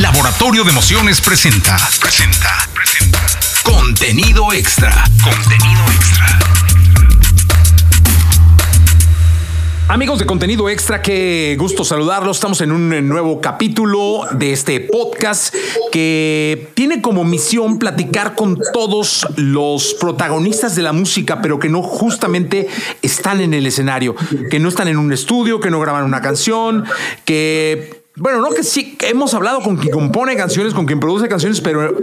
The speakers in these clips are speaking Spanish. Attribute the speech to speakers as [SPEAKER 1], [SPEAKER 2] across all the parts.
[SPEAKER 1] Laboratorio de Emociones presenta. Presenta. Presenta. Contenido extra. Contenido extra. Amigos de contenido extra, qué gusto saludarlos. Estamos en un nuevo capítulo de este podcast que tiene como misión platicar con todos los protagonistas de la música, pero que no justamente están en el escenario, que no están en un estudio, que no graban una canción, que bueno, no que sí, hemos hablado con quien compone canciones, con quien produce canciones, pero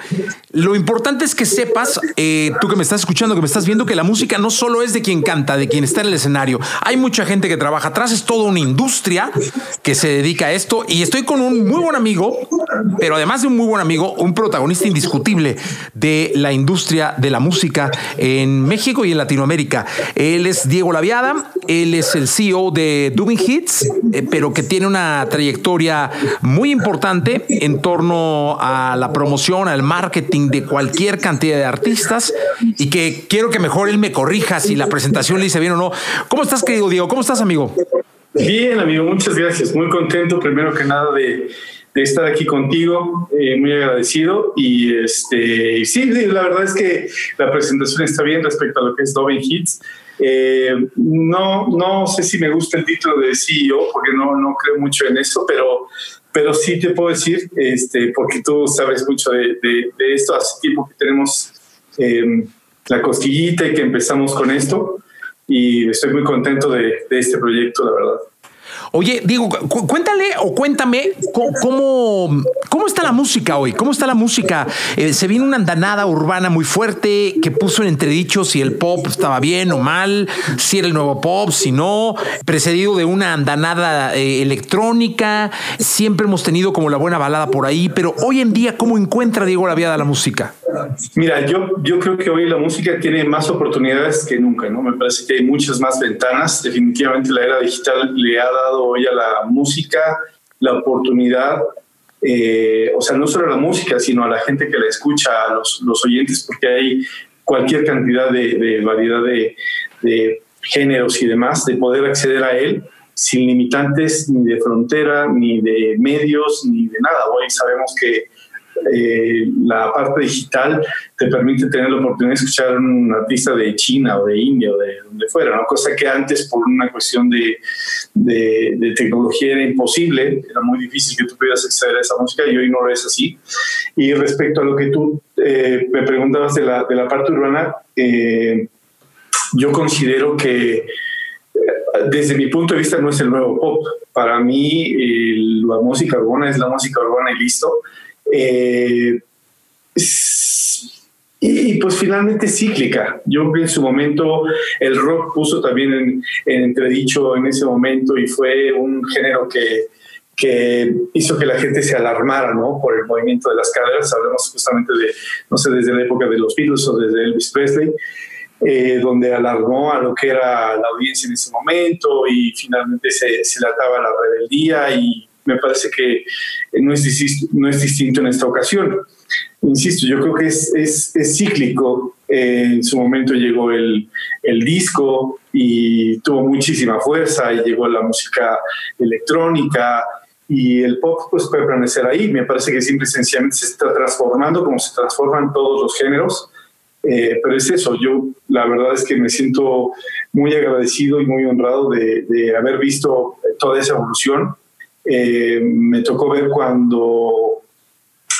[SPEAKER 1] lo importante es que sepas, eh, tú que me estás escuchando, que me estás viendo, que la música no solo es de quien canta, de quien está en el escenario. Hay mucha gente que trabaja atrás, es toda una industria que se dedica a esto. Y estoy con un muy buen amigo, pero además de un muy buen amigo, un protagonista indiscutible de la industria de la música en México y en Latinoamérica. Él es Diego Laviada, él es el CEO de Doing Hits, eh, pero que tiene una trayectoria muy importante en torno a la promoción, al marketing de cualquier cantidad de artistas y que quiero que mejor él me corrija si la presentación le dice bien o no. ¿Cómo estás, querido Diego? ¿Cómo estás, amigo?
[SPEAKER 2] Bien, amigo, muchas gracias. Muy contento, primero que nada, de, estar aquí contigo, eh, muy agradecido. Y este, sí, la verdad es que la presentación está bien respecto a lo que es Dove Hits. Eh, no, no sé si me gusta el título de CEO, porque no, no creo mucho en eso, pero, pero sí te puedo decir, este, porque tú sabes mucho de, esto, hace tiempo que tenemos eh, la cosquillita y que empezamos con esto, y estoy muy contento de este proyecto, la verdad.
[SPEAKER 1] Oye, digo, cuéntale o cuéntame cómo, cómo está la música hoy, cómo está la música. Eh, se viene una andanada urbana muy fuerte que puso en entredicho si el pop estaba bien o mal, si era el nuevo pop, si no, precedido de una andanada eh, electrónica. Siempre hemos tenido como la buena balada por ahí, pero hoy en día, ¿cómo encuentra Diego la la música?
[SPEAKER 2] Mira, yo, yo creo que hoy la música tiene más oportunidades que nunca, ¿no? Me parece que hay muchas más ventanas. Definitivamente la era digital le ha hoy a la música la oportunidad, eh, o sea, no solo a la música, sino a la gente que la escucha, a los, los oyentes, porque hay cualquier cantidad de, variedad de géneros y demás, de poder acceder a él sin limitantes ni de frontera, ni de medios, ni de nada. Hoy sabemos que eh, la parte digital te permite tener la oportunidad de escuchar a un artista de China o de India o de donde fuera, ¿no? cosa que antes por una cuestión de, de, tecnología era imposible, era muy difícil que tú pudieras acceder a esa música y hoy no lo es así. Y respecto a lo que tú eh, me preguntabas de la, de la parte urbana, eh, yo considero que desde mi punto de vista no es el nuevo pop. Para mí la música urbana es la música urbana y listo. Eh, y pues finalmente cíclica. Yo creo que en su momento el rock puso también en, entredicho en ese momento y fue un género que, que hizo que la gente se alarmara ¿no? por el movimiento de las caderas. Hablamos justamente de, no sé, desde la época de los Beatles o desde Elvis Presley. Eh, donde alarmó a lo que era la audiencia en ese momento y finalmente se, se le ataba la rebeldía y me parece que no es, distinto, no es distinto en esta ocasión. Insisto, yo creo que es, es, cíclico. en su momento llegó el, el, disco y tuvo muchísima fuerza y llegó la música electrónica y el pop pues puede permanecer ahí. Me parece que simple y sencillamente se está transformando como se transforman todos los géneros. Eh, pero es eso, yo la verdad es que me siento muy agradecido y muy honrado de, de haber visto toda esa evolución eh, me tocó ver cuando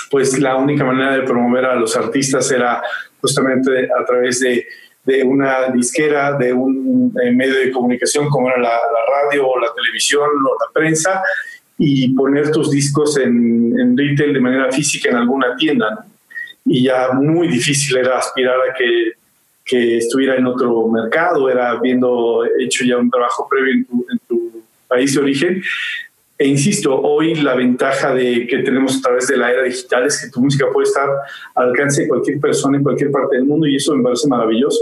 [SPEAKER 2] pues la única manera de promover a los artistas era justamente a través de, de una disquera, de un eh, medio de comunicación como era la, radio o la televisión o la prensa y poner tus discos en, en retail de manera física en alguna tienda. Y ya muy difícil era aspirar a que, que, estuviera en otro mercado, era habiendo hecho ya un trabajo previo en tu, en tu país de origen. E insisto, hoy la ventaja de que tenemos a través de la era digital es que tu música puede estar al alcance de cualquier persona en cualquier parte del mundo y eso me parece maravilloso.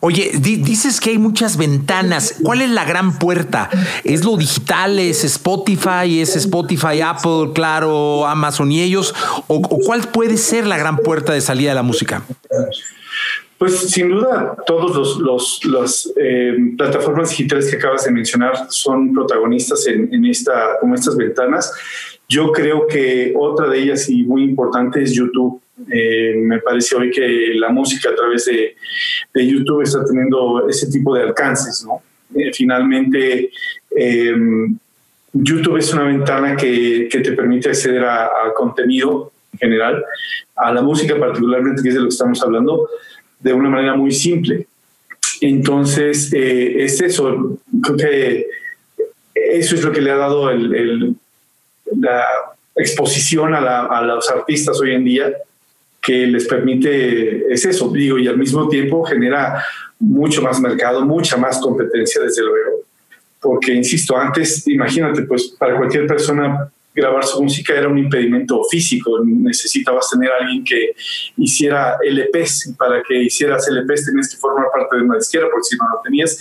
[SPEAKER 1] Oye, dices que hay muchas ventanas. ¿Cuál es la gran puerta? ¿Es lo digital? ¿Es Spotify? ¿Es Spotify, Apple, claro, Amazon y ellos? ¿O, o cuál puede ser la gran puerta de salida de la música?
[SPEAKER 2] Pues sin duda, todos los, las eh, plataformas digitales que acabas de mencionar son protagonistas en, esta, como estas ventanas. Yo creo que otra de ellas y muy importante es YouTube. Eh, me parece hoy que la música a través de, de YouTube está teniendo ese tipo de alcances, ¿no? Eh, finalmente, eh, YouTube es una ventana que, que te permite acceder a, a, contenido en general, a la música particularmente, que es de lo que estamos hablando, de una manera muy simple. Entonces, eh, es eso, creo que eso es lo que le ha dado el, la exposición a, a, los artistas hoy en día, que les permite, es eso, digo, y al mismo tiempo genera mucho más mercado, mucha más competencia, desde luego. Porque, insisto, antes, imagínate, pues para cualquier persona grabar su música era un impedimento físico. Necesitabas tener a alguien que hiciera LPs. Para que hicieras LPs tenías que formar parte de una disquera, porque si no, no tenías.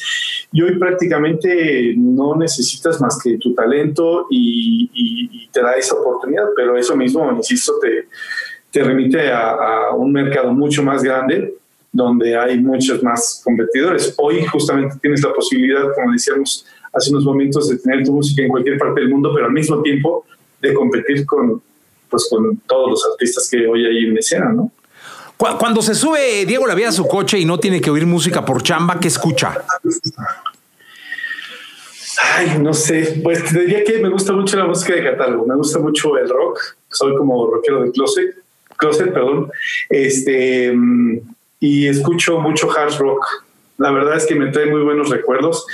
[SPEAKER 2] Y hoy prácticamente no necesitas más que tu talento y, y, y te da esa oportunidad. Pero eso mismo, insisto, te, te remite a, a un mercado mucho más grande donde hay muchos más competidores. Hoy justamente tienes la posibilidad, como decíamos hace unos momentos, de tener tu música en cualquier parte del mundo, pero al mismo tiempo de competir con, pues, con todos los artistas que hoy hay en escena, ¿no?
[SPEAKER 1] Cuando se sube Diego la vida a su coche y no tiene que oír música por chamba, ¿qué escucha?
[SPEAKER 2] Ay, no sé, pues te diría que me gusta mucho la música de catálogo, me gusta mucho el rock, soy como rockero de closet, closet, perdón, este, y escucho mucho hard rock. La verdad es que me trae muy buenos recuerdos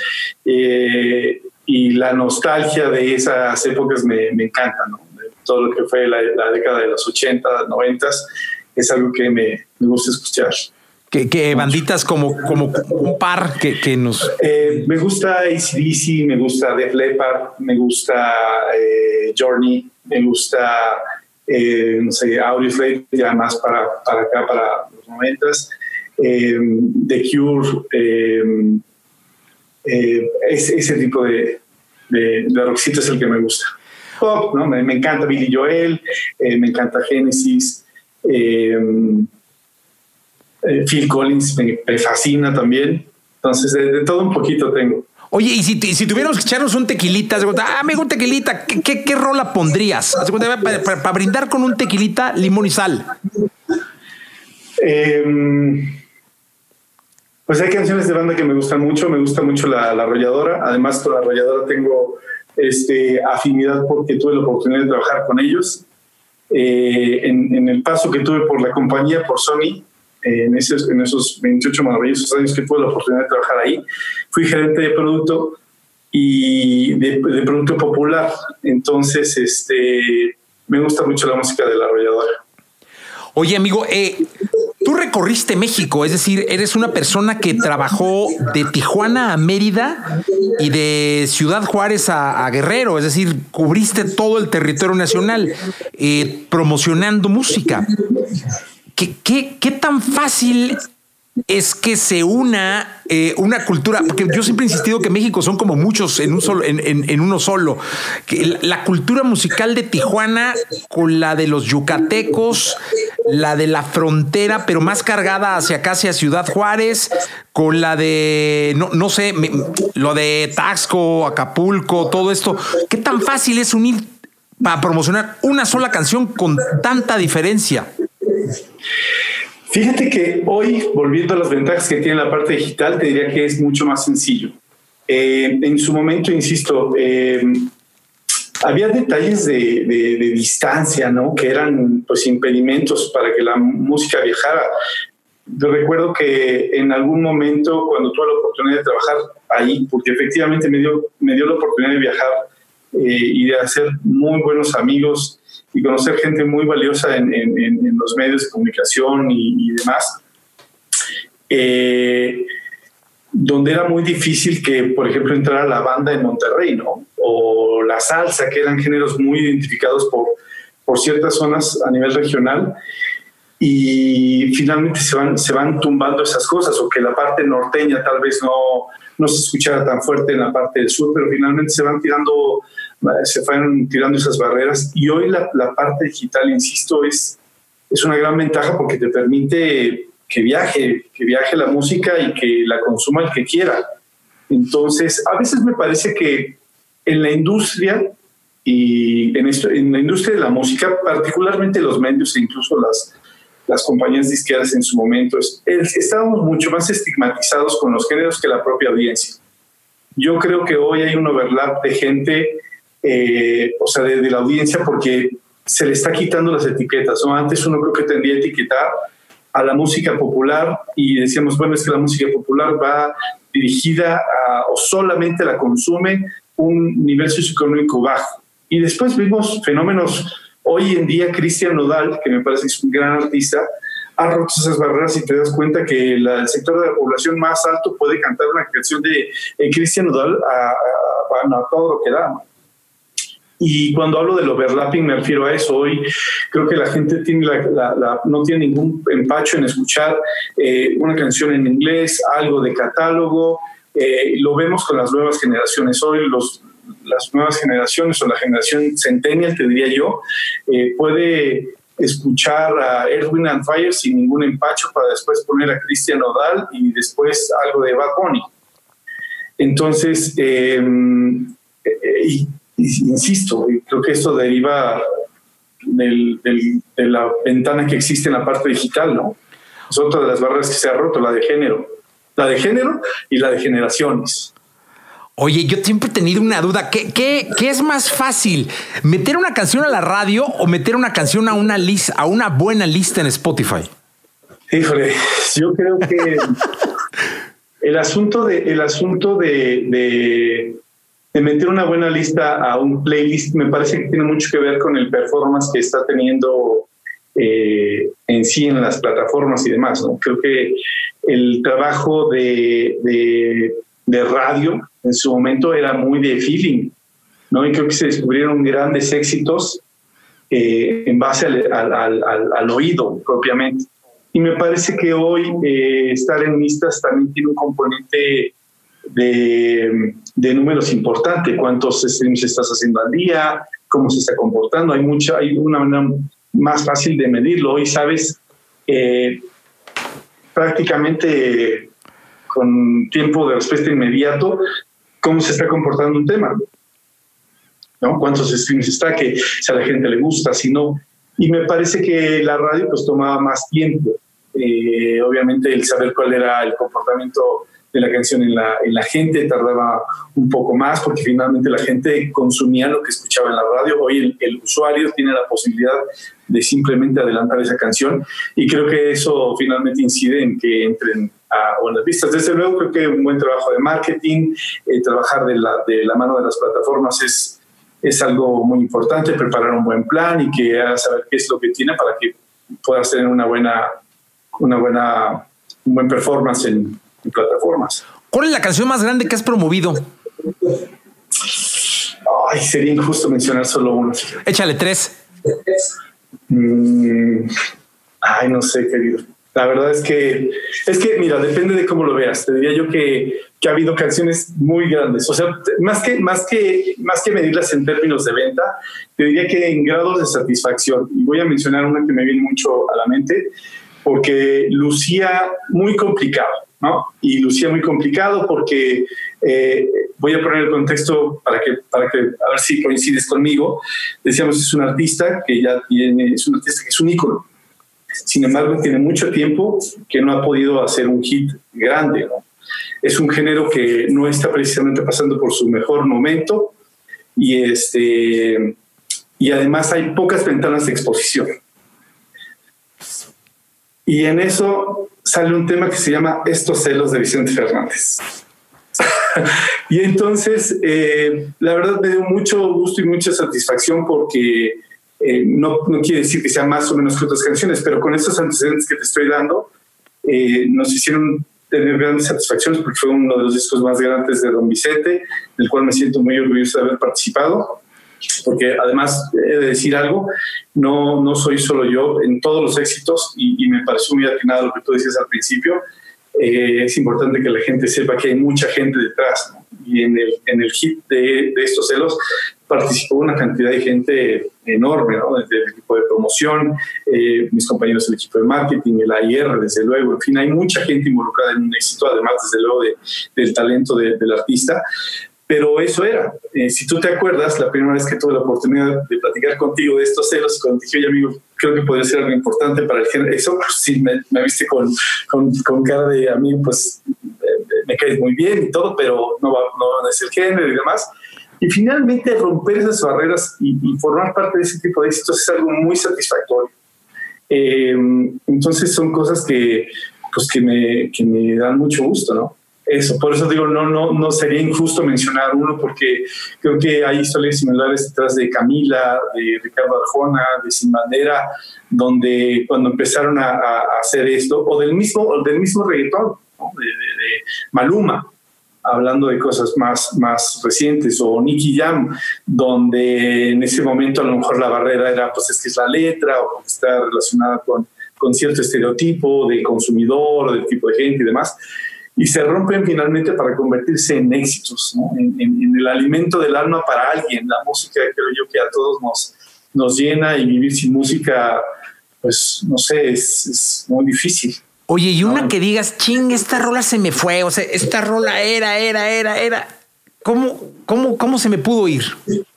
[SPEAKER 2] eh, y la nostalgia de esas épocas me, me encanta, ¿no? Todo lo que fue la, la, década de los 80, 90 es algo que me, me gusta escuchar.
[SPEAKER 1] ¿Qué, qué banditas como, como un par que, que nos...?
[SPEAKER 2] Eh, me gusta ACDC, me gusta Def Leppard, me gusta eh, Journey, me gusta, eh, no sé, Audioslave, ya más para, para acá, para los noventas. Eh, The Cure, eh, eh, ese, tipo de, de, de, rockcito es el que me gusta. Pop, ¿no? Me, me encanta Billy Joel, me encanta Genesis. Phil Collins me, me, fascina también. Entonces, de, de, todo un poquito tengo.
[SPEAKER 1] Oye, y si, si tuviéramos que echarnos un tequilita, ah, amigo, un tequilita, ¿qué, qué, qué rola pondrías? Para, para, para, brindar con un tequilita, limón y sal.
[SPEAKER 2] Eh, pues hay canciones de banda que me gustan mucho, me gusta mucho la, la arrolladora, además con la arrolladora tengo este, afinidad porque tuve la oportunidad de trabajar con ellos. Eh, en, en, el paso que tuve por la compañía, por Sony, eh, en, esos, en esos 28 maravillosos años que tuve la oportunidad de trabajar ahí, fui gerente de producto y de, producto popular. Entonces, este, me gusta mucho la música de la arrolladora.
[SPEAKER 1] Oye, amigo, eh, recorriste México, es decir, eres una persona que trabajó de Tijuana a Mérida y de Ciudad Juárez a, Guerrero, es decir, cubriste todo el territorio nacional eh, promocionando música. ¿Qué, qué, ¿Qué tan fácil es que se una eh, una cultura, porque yo siempre he insistido que México son como muchos en, un solo, en, en, uno solo. Que la cultura musical de Tijuana con la de los yucatecos, la de la frontera, pero más cargada hacia acá, hacia Ciudad Juárez, con la de, no, no sé, lo de Taxco, Acapulco, todo esto. ¿Qué tan fácil es unir para promocionar una sola canción con tanta diferencia?
[SPEAKER 2] Fíjate que hoy, volviendo a las ventajas que tiene la parte digital, te diría que es mucho más sencillo. Eh, en su momento, insisto, eh, había detalles de, distancia, ¿no? Que eran pues impedimentos para que la música viajara. Yo recuerdo que en algún momento, cuando tuve la oportunidad de trabajar ahí, porque efectivamente me dio, me dio la oportunidad de viajar eh, y de hacer muy buenos amigos y conocer gente muy valiosa en, los medios de comunicación y, y demás, eh, donde era muy difícil que, por ejemplo, entrara la banda en Monterrey, ¿no? O la salsa, que eran géneros muy identificados por, por ciertas zonas a nivel regional. Y finalmente se van, se van tumbando esas cosas, o que la parte norteña tal vez no, no se escuchara tan fuerte en la parte del sur, pero finalmente se van tirando se fueron tirando esas barreras y hoy la, la, parte digital, insisto, es, es una gran ventaja porque te permite que viaje, que viaje la música y que la consuma el que quiera. Entonces, a veces me parece que en la industria y en, esto, en la industria de la música, particularmente los medios e incluso las, las compañías disqueras en su momento, estábamos mucho más estigmatizados con los géneros que la propia audiencia. Yo creo que hoy hay un overlap de gente, eh, o sea, de, la audiencia, porque se le está quitando las etiquetas. ¿no? Antes uno creo que tendría que etiquetar a la música popular y decíamos, bueno, es que la música popular va dirigida a, o solamente la consume un nivel socioeconómico bajo. Y después vimos fenómenos, hoy en día Cristian Nodal, que me parece que es un gran artista, ha roto esas barreras y te das cuenta que el sector de la población más alto puede cantar una canción de Cristian Nodal a, todo lo que da. Y cuando hablo del overlapping me refiero a eso. Hoy creo que la gente tiene no tiene ningún empacho en escuchar eh, una canción en inglés, algo de catálogo. Eh, lo vemos con las nuevas generaciones. Hoy los, las nuevas generaciones o la generación centennial, te diría yo, eh, puede escuchar a Edwin and Fire sin ningún empacho para después poner a Cristian Odal y después algo de Bad Bunny. Entonces, eh, eh, insisto, creo que esto deriva de la ventana que existe en la parte digital, ¿no? Es otra de las barreras que se ha roto, la de género. La de género y la de generaciones.
[SPEAKER 1] Oye, yo siempre he tenido una duda. ¿Qué, qué, qué es más fácil? ¿Meter una canción a la radio o meter una canción a una lista, a una buena lista en Spotify?
[SPEAKER 2] Híjole, yo creo que el asunto de el asunto de, de, meter una buena lista a un playlist me parece que tiene mucho que ver con el performance que está teniendo eh, en sí en las plataformas y demás. ¿no? Creo que el trabajo de, de, de radio en su momento era muy de feeling, ¿no? Y creo que se descubrieron grandes éxitos eh, en base al, oído propiamente. Y me parece que hoy eh, estar en listas también tiene un componente de, números importante, cuántos streams estás haciendo al día, cómo se está comportando. Hay mucha, hay una manera más fácil de medirlo. Hoy sabes eh, prácticamente con tiempo de respuesta inmediato cómo se está comportando un tema, ¿no? Cuántos streams está, que si a la gente le gusta, si no. Y me parece que la radio pues tomaba más tiempo. Eh, obviamente el saber cuál era el comportamiento de la canción en la, en la gente tardaba un poco más porque finalmente la gente consumía lo que escuchaba en la radio. Hoy el, el, usuario tiene la posibilidad de simplemente adelantar esa canción y creo que eso finalmente incide en que entren a buenas vistas. Desde luego creo que un buen trabajo de marketing, eh, trabajar de la, de la mano de las plataformas es, es algo muy importante, preparar un buen plan y que hagas saber qué es lo que tiene para que puedas tener una buena, una buena, un buen performance en, plataformas.
[SPEAKER 1] ¿Cuál es la canción más grande que has promovido?
[SPEAKER 2] Ay, sería injusto mencionar solo una.
[SPEAKER 1] Échale tres.
[SPEAKER 2] Mm, ay, no sé, querido. La verdad es que, es que, mira, depende de cómo lo veas. Te diría yo que, que ha habido canciones muy grandes. O sea, más que, más, que, más que medirlas en términos de venta, te diría que en grados de satisfacción. Y voy a mencionar una que me viene mucho a la mente, porque lucía muy complicado, ¿no? Y lucía muy complicado porque eh, voy a poner el contexto para que, para que, a ver si coincides conmigo. Decíamos, es un artista que ya tiene, es un artista que es un ícono sin embargo, tiene mucho tiempo que no ha podido hacer un hit grande. Es un género que no está precisamente pasando por su mejor momento y, este, y además hay pocas ventanas de exposición. Y en eso sale un tema que se llama Estos celos de Vicente Fernández. y entonces, eh, la verdad me dio mucho gusto y mucha satisfacción porque eh, no, no, quiere decir que sea más o menos que otras canciones, pero con estos antecedentes que te estoy dando, eh, nos hicieron tener grandes satisfacciones porque fue uno de los discos más grandes de Don Vicente, del cual me siento muy orgulloso de haber participado, porque además he de decir algo, no, no soy solo yo en todos los éxitos y, me pareció muy atinado lo que tú decías al principio, eh, es importante que la gente sepa que hay mucha gente detrás. Y en el, en el hit de, de, estos celos participó una cantidad de gente enorme, ¿no? desde el equipo de promoción, eh, mis compañeros del equipo de marketing, el AIR, desde luego, en fin, hay mucha gente involucrada en un éxito, además, desde luego, de, del talento del artista. pero eso era. Eh, si tú te acuerdas, la primera vez que tuve la oportunidad de platicar contigo de estos celos, cuando dije, oye amigo, creo que podría ser algo importante para el género, eso pues, sí me, me viste con, con, con, cara de amigo, pues me caes muy bien y todo, pero no, no es el género y demás. Y finalmente romper esas barreras y, formar parte de ese tipo de éxitos es algo muy satisfactorio. Eh, entonces son cosas que, pues que, me, que me dan mucho gusto, ¿no? Eso, por eso digo, no, no, no sería injusto mencionar uno porque creo que hay historias similares detrás de Camila, de Ricardo Arjona, de Sin Bandera, donde cuando empezaron a, hacer esto, o del mismo, del mismo reggaetón, de, de Maluma, hablando de cosas más, más recientes, o Nicky Jam, donde en ese momento a lo mejor la barrera era, pues es que es la letra, o está relacionada con, con cierto estereotipo de consumidor, del tipo de gente y demás, y se rompen finalmente para convertirse en éxitos, en, el alimento del alma para alguien. La música creo yo que a todos nos, nos llena y vivir sin música, pues no sé, es, es muy difícil.
[SPEAKER 1] Oye, y una que digas, ching, esta rola se me fue, o sea, esta rola era, era, era, era. ¿Cómo, cómo, cómo se me pudo ir?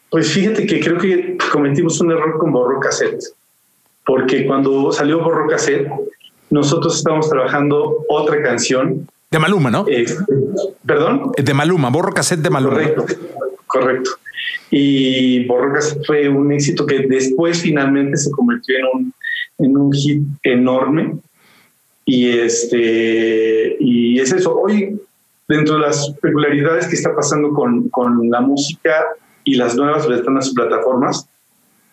[SPEAKER 2] Pues fíjate que creo que cometimos un error con Borro Cassette, porque cuando salió Borro Cassette, nosotros estábamos trabajando otra canción.
[SPEAKER 1] De Maluma, ¿no?
[SPEAKER 2] Eh, ¿Perdón?
[SPEAKER 1] De Maluma, Borro Cassette de Maluma.
[SPEAKER 2] Correcto, correcto. Y Borro Cassette fue un éxito que después finalmente se convirtió en un, en un hit enorme y, este, y es eso. Hoy, dentro de las peculiaridades que está pasando con, con la música y las nuevas ventanas y plataformas,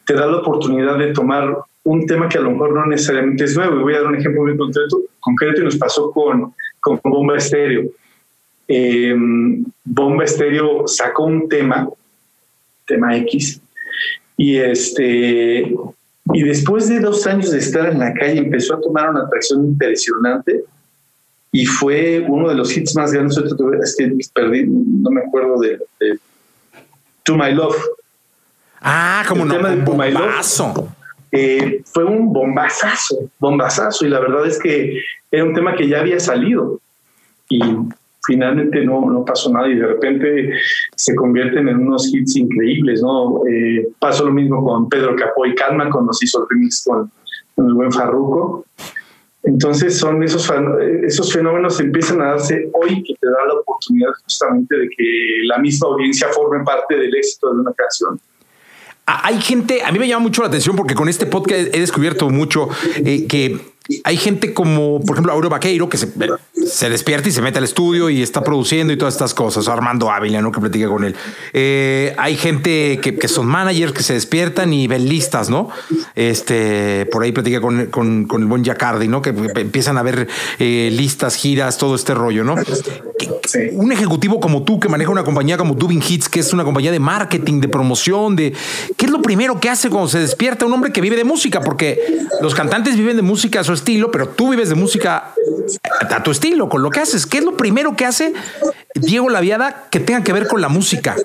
[SPEAKER 2] te da la oportunidad de tomar un tema que a lo mejor no necesariamente es nuevo. Y voy a dar un ejemplo muy concreto, concreto y nos pasó con, con Bomba Estéreo. Em, Bomba Estéreo sacó un tema, tema X, y este y después de dos años de estar en la calle empezó a tomar una atracción impresionante y fue uno de los hits más grandes. Es que perdí, no me acuerdo de, To My Love.
[SPEAKER 1] Ah, como no,
[SPEAKER 2] tema de To My Love. Eh, fue un bombazazo, bombazazo. Y la verdad es que era un tema que ya había salido. Y finalmente no, no pasó nada y de repente se convierten en unos hits increíbles, ¿no? Eh, pasó lo mismo con Pedro Capó y Calma cuando se hizo el remix con, el buen Farruco. Entonces son esos, esos fenómenos que empiezan a darse hoy que te da la oportunidad justamente de que la misma audiencia forme parte del éxito de una canción.
[SPEAKER 1] Hay gente, a mí me llama mucho la atención porque con este podcast he descubierto mucho eh, que hay gente como, por ejemplo, Aureo Vaqueiro, que se, se, despierta y se mete al estudio y está produciendo y todas estas cosas. Armando Ávila, ¿no? Que platica con él. Eh, hay gente que, que, son managers que se despiertan y ven listas, ¿no? Este, por ahí platica con, con, con el buen Jacardi, ¿no? Que empiezan a ver eh, listas, giras, todo este rollo, ¿no? Un ejecutivo como tú, que maneja una compañía como Dubin Hits, que es una compañía de marketing, de promoción, de... ¿Qué es lo primero que hace cuando se despierta un hombre que vive de música? Porque los cantantes viven de música su estilo, pero tú vives de música a tu estilo, con lo que haces. ¿Qué es lo primero que hace Diego Laviada que tenga que ver con la música?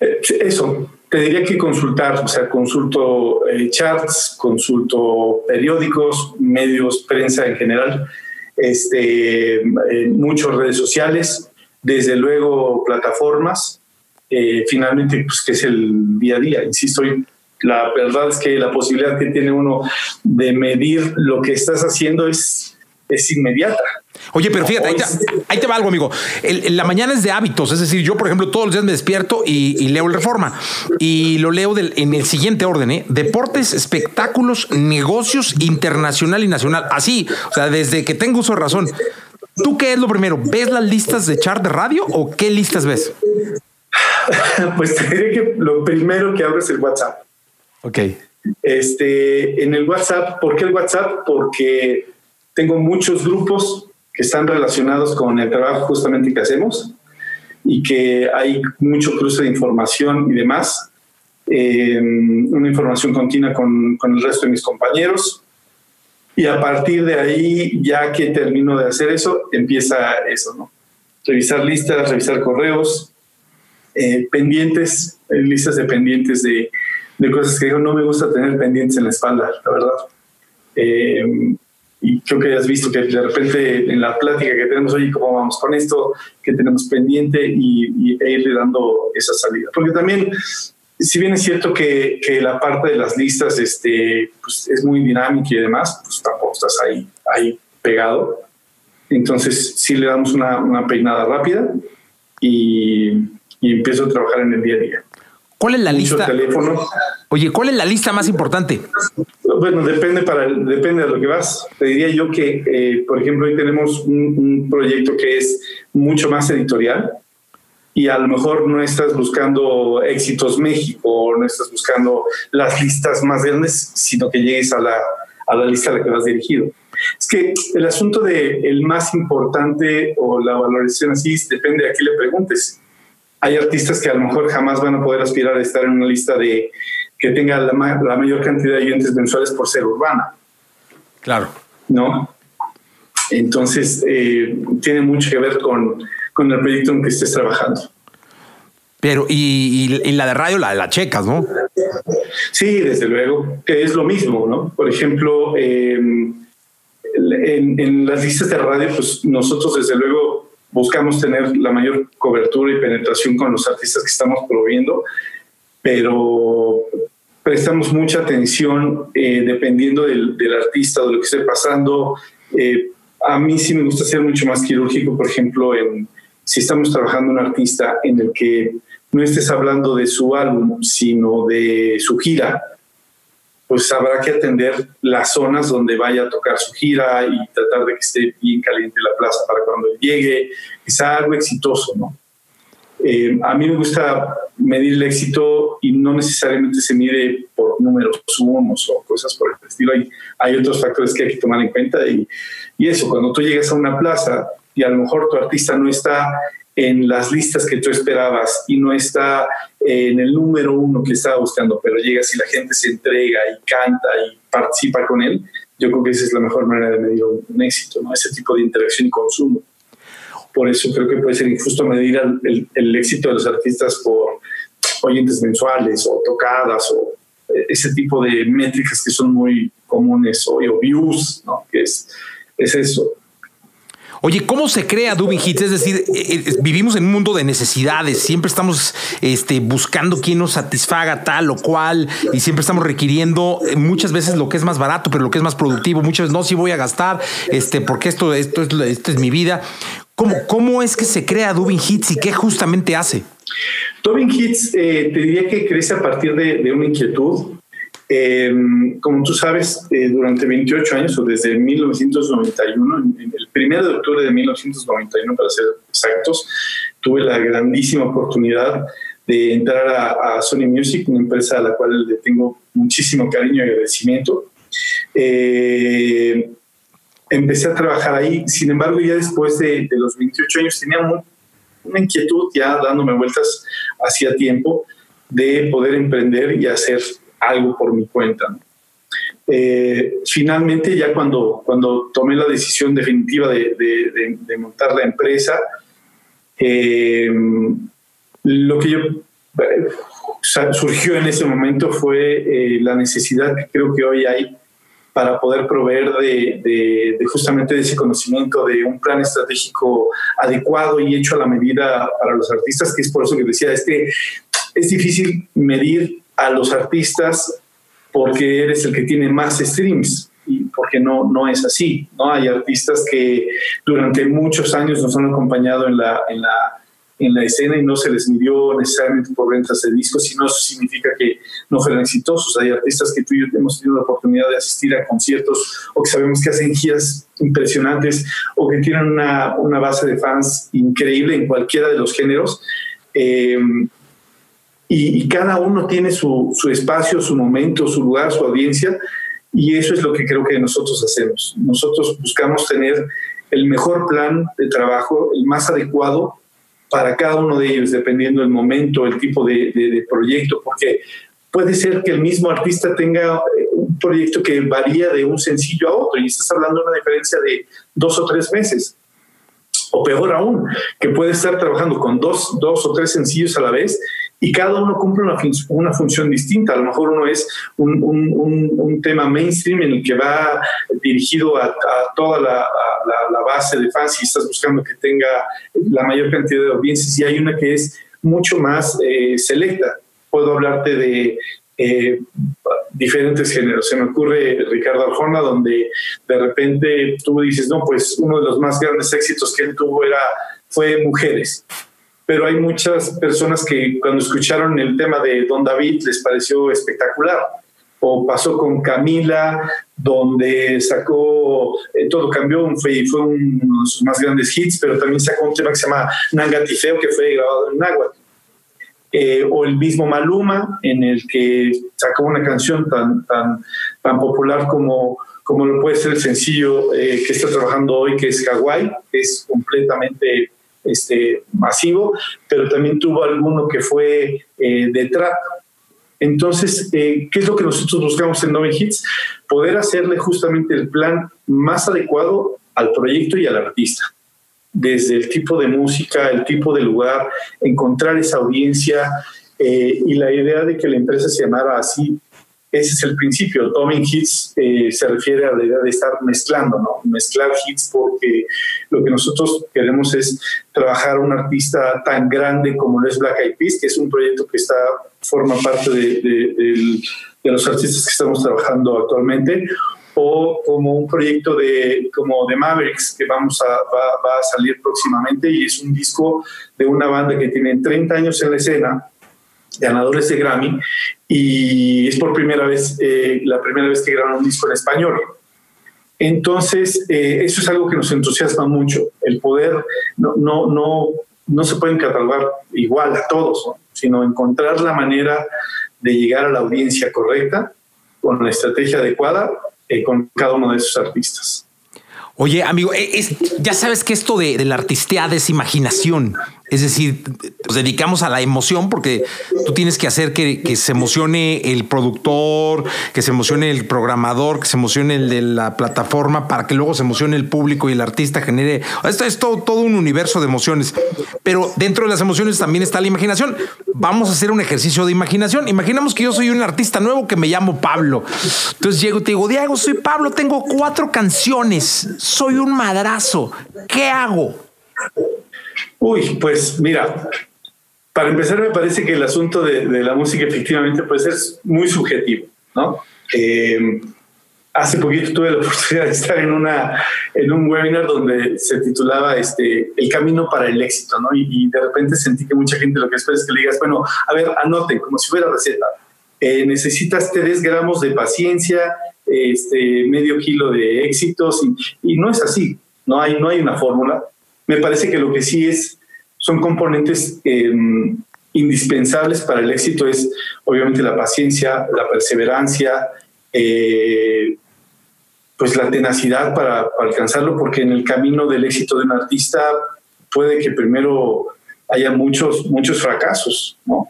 [SPEAKER 2] Eh, eso, te diría que consultar, o sea, consulto eh, charts, consulto periódicos, medios, prensa en general, este, eh, muchas redes sociales, desde luego plataformas, finalmente, pues que es el día a día. Insisto, la verdad es que la posibilidad que tiene uno de medir lo que estás haciendo es, es inmediata.
[SPEAKER 1] Oye, pero fíjate, ahí te, va algo, amigo. la mañana es de hábitos, es decir, yo, por ejemplo, todos los días me despierto y, leo el Reforma y lo leo en el siguiente orden: ¿eh? deportes, espectáculos, negocios internacional y nacional. Así, o sea, desde que tengo uso de razón. ¿Tú qué es lo primero? ¿Ves las listas de chart de radio o qué listas ves?
[SPEAKER 2] pues te diré que lo primero que abro es el WhatsApp.
[SPEAKER 1] Ok.
[SPEAKER 2] Este, en el WhatsApp, ¿por qué el WhatsApp? Porque tengo muchos grupos que están relacionados con el trabajo justamente que hacemos y que hay mucho cruce de información y demás. Em, una información continua con, con, el resto de mis compañeros. Y a partir de ahí, ya que termino de hacer eso, empieza eso, ¿no? Revisar listas, revisar correos, eh, pendientes, eh, listas de pendientes de, de cosas que digo, no me gusta tener pendientes en la espalda, la verdad. Eh, y creo que has visto que de repente en la plática que tenemos hoy, cómo vamos con esto, que tenemos pendiente y, e irle dando esa salida. Porque también, si bien es cierto que, que la parte de las listas este, pues es muy dinámica y demás, pues tampoco estás ahí, ahí pegado. Entonces, sí le damos una, una peinada rápida y, y empiezo a trabajar en el día a día.
[SPEAKER 1] ¿Cuál es la lista? Oye, ¿cuál es la lista más importante?
[SPEAKER 2] Bueno, depende para depende de lo que vas. Te diría yo que, eh, por ejemplo, hoy tenemos un, proyecto que es mucho más editorial y a lo mejor no estás buscando éxitos México, no estás buscando las listas más grandes, sino que llegues a la, a la lista a la que vas dirigido. Es que el asunto de el más importante o la valoración así depende a quién le preguntes hay artistas que a lo mejor jamás van a poder aspirar a estar en una lista de que tenga la, mayor cantidad de oyentes mensuales por ser urbana.
[SPEAKER 1] Claro.
[SPEAKER 2] ¿No? Entonces, eh, tiene mucho que ver con, con, el proyecto en que estés trabajando.
[SPEAKER 1] Pero, y, la de radio la, la checas, ¿no?
[SPEAKER 2] Sí, desde luego, que es lo mismo, ¿no? Por ejemplo, em, en, en, las listas de radio, pues nosotros desde luego buscamos tener la mayor cobertura y penetración con los artistas que estamos promoviendo, pero prestamos mucha atención eh, dependiendo del, artista o de lo que esté pasando. Eh, a mí sí me gusta ser mucho más quirúrgico, por ejemplo, si estamos trabajando un artista en el que no estés hablando de su álbum, sino de su gira, pues habrá que atender las zonas donde vaya a tocar su gira y tratar de que esté bien caliente la plaza para cuando llegue, que sea algo exitoso, ¿no? Eh, a mí me gusta medir el éxito y no necesariamente se mide por números sumos o cosas por el estilo. Hay, hay otros factores que hay que tomar en cuenta y, y eso, cuando tú llegas a una plaza y a lo mejor tu artista no está en las listas que tú esperabas y no está en el número uno que estaba buscando, pero llegas y la gente se entrega y canta y participa con él, yo creo que esa es la mejor manera de medir un éxito, ¿no? ese tipo de interacción y consumo. Por eso creo que puede ser injusto medir el, el éxito de los artistas por oyentes mensuales o tocadas o ese tipo de métricas que son muy comunes hoy, o views, ¿no? que es, es eso.
[SPEAKER 1] Oye, ¿cómo se crea Dubin Hits? Es decir, eh, eh, vivimos en un mundo de necesidades, siempre estamos este, buscando quién nos satisfaga tal o cual y siempre estamos requiriendo eh, muchas veces lo que es más barato, pero lo que es más productivo. Muchas veces no, si voy a gastar, este, porque esto, esto, es, esto es mi vida. ¿Cómo, ¿Cómo es que se crea Dubin Hits y qué justamente hace?
[SPEAKER 2] Dubin Hits te diría que crece a partir de una inquietud Em, como tú sabes, eh, durante 28 años o desde 1991, el 1 de octubre de 1991 para ser exactos, tuve la grandísima oportunidad de entrar a, Sony Music, una empresa a la cual le tengo muchísimo cariño y agradecimiento. Eh, empecé a trabajar ahí, sin embargo ya después de, los 28 años tenía una inquietud ya dándome vueltas hacía tiempo de poder emprender y hacer algo por mi cuenta. Eh, finalmente, ya cuando, cuando tomé la decisión definitiva de, de, montar la empresa, eh, lo que yo eh, surgió en ese momento fue la necesidad que creo que hoy hay para poder proveer de, justamente de ese conocimiento, de un plan estratégico adecuado y hecho a la medida para los artistas, que es por eso que decía, es que es difícil medir a los artistas porque eres el que tiene más streams y porque no, no es así. ¿no? Hay artistas que durante muchos años nos han acompañado en la, en la, en la escena y no se les midió necesariamente por ventas de discos, sino eso significa que no fueron exitosos. Hay artistas que tú y yo hemos tenido la oportunidad de asistir a conciertos o que sabemos que hacen giras impresionantes o que tienen una, una base de fans increíble en cualquiera de los géneros. Eh, y, cada uno tiene su, su, espacio, su momento, su lugar, su audiencia, y eso es lo que creo que nosotros hacemos. Nosotros buscamos tener el mejor plan de trabajo, el más adecuado para cada uno de ellos, dependiendo del momento, el tipo de, de, proyecto, porque puede ser que el mismo artista tenga eh, un proyecto que varía de un sencillo a otro y estás hablando de una diferencia de dos o tres meses. O peor aún, que puede estar trabajando con dos, dos o tres sencillos a la vez y cada uno cumple una, una función distinta. A lo mejor uno es un, un, tema mainstream en el que va dirigido a, toda la, la, base de fans y estás buscando que tenga la mayor cantidad de audiencias y hay una que es mucho más eh, selecta. Puedo hablarte de eh, diferentes géneros. Se me ocurre Ricardo Arjona, donde de repente tú dices, no, pues uno de los más grandes éxitos que él tuvo era, fue Mujeres. Pero hay muchas personas que cuando escucharon el tema de Don David les pareció espectacular. O pasó con Camila, donde sacó, eh, todo cambió, fue, fue uno de sus más grandes hits, pero también sacó un tema que se llama Nangatifeo, que fue grabado en Náhuatl eh, o el mismo Maluma, en el que sacó una canción tan, tan, tan popular como, como lo puede ser el sencillo eh, que está trabajando hoy, que es Hawaii, que es completamente este, masivo, pero también tuvo alguno que fue eh, de trap. Entonces, ¿qué es lo que nosotros buscamos en Nove Hits? Poder hacerle justamente el plan más adecuado al proyecto y al artista desde el tipo de música, el tipo de lugar, encontrar esa audiencia eh, y la idea de que la empresa se llamara así, ese es el principio. Toming Hits eh, se refiere a la idea de estar mezclando, ¿no? Mezclar hits porque lo que nosotros queremos es trabajar un artista tan grande como lo es Black Eyed Peas, que es un proyecto que está forma parte de los artistas que estamos trabajando actualmente, o como un proyecto de, como de Mavericks que vamos a, va, a salir próximamente y es un disco de una banda que tiene 30 años en la escena, ganadores de Grammy, y es por primera vez, eh, la primera vez que graban un disco en español. Entonces, eh, eso es algo que nos entusiasma mucho, el poder, no, no, no, no se pueden catalogar igual a todos, sino encontrar la manera de llegar a la audiencia correcta, con la estrategia adecuada eh, con cada uno de esos artistas.
[SPEAKER 1] Oye, amigo, eh, ya sabes que esto de, de la artisteada es imaginación. Es decir, nos dedicamos a la emoción porque tú tienes que hacer que, se emocione el productor, que se emocione el programador, que se emocione el de la plataforma para que luego se emocione el público y el artista genere. Esto es todo, un universo de emociones. Pero dentro de las emociones también está la imaginación. Vamos a hacer un ejercicio de imaginación. Imaginamos que yo soy un artista nuevo que me llamo Pablo. Entonces llego y te digo, Diego, soy Pablo, tengo cuatro canciones, soy un madrazo. ¿Qué hago?
[SPEAKER 2] Uy, pues mira, para empezar me parece que el asunto de, la música efectivamente puede ser muy subjetivo, ¿no? Eh, hace poquito tuve la oportunidad de estar en, una, en un webinar donde se titulaba este, El camino para el éxito, ¿no? Y, de repente sentí que mucha gente lo que espera es que le digas, bueno, a ver, anoten, como si fuera receta. Eh, necesitas 3 gramos de paciencia, este, medio kilo de éxitos, y, y no es así, no hay, no hay una fórmula me parece que lo que sí es, son componentes em, indispensables para el éxito es obviamente la paciencia, la perseverancia, eh, pues la tenacidad para, alcanzarlo, porque en el camino del éxito de un artista puede que primero haya muchos, muchos fracasos, ¿no?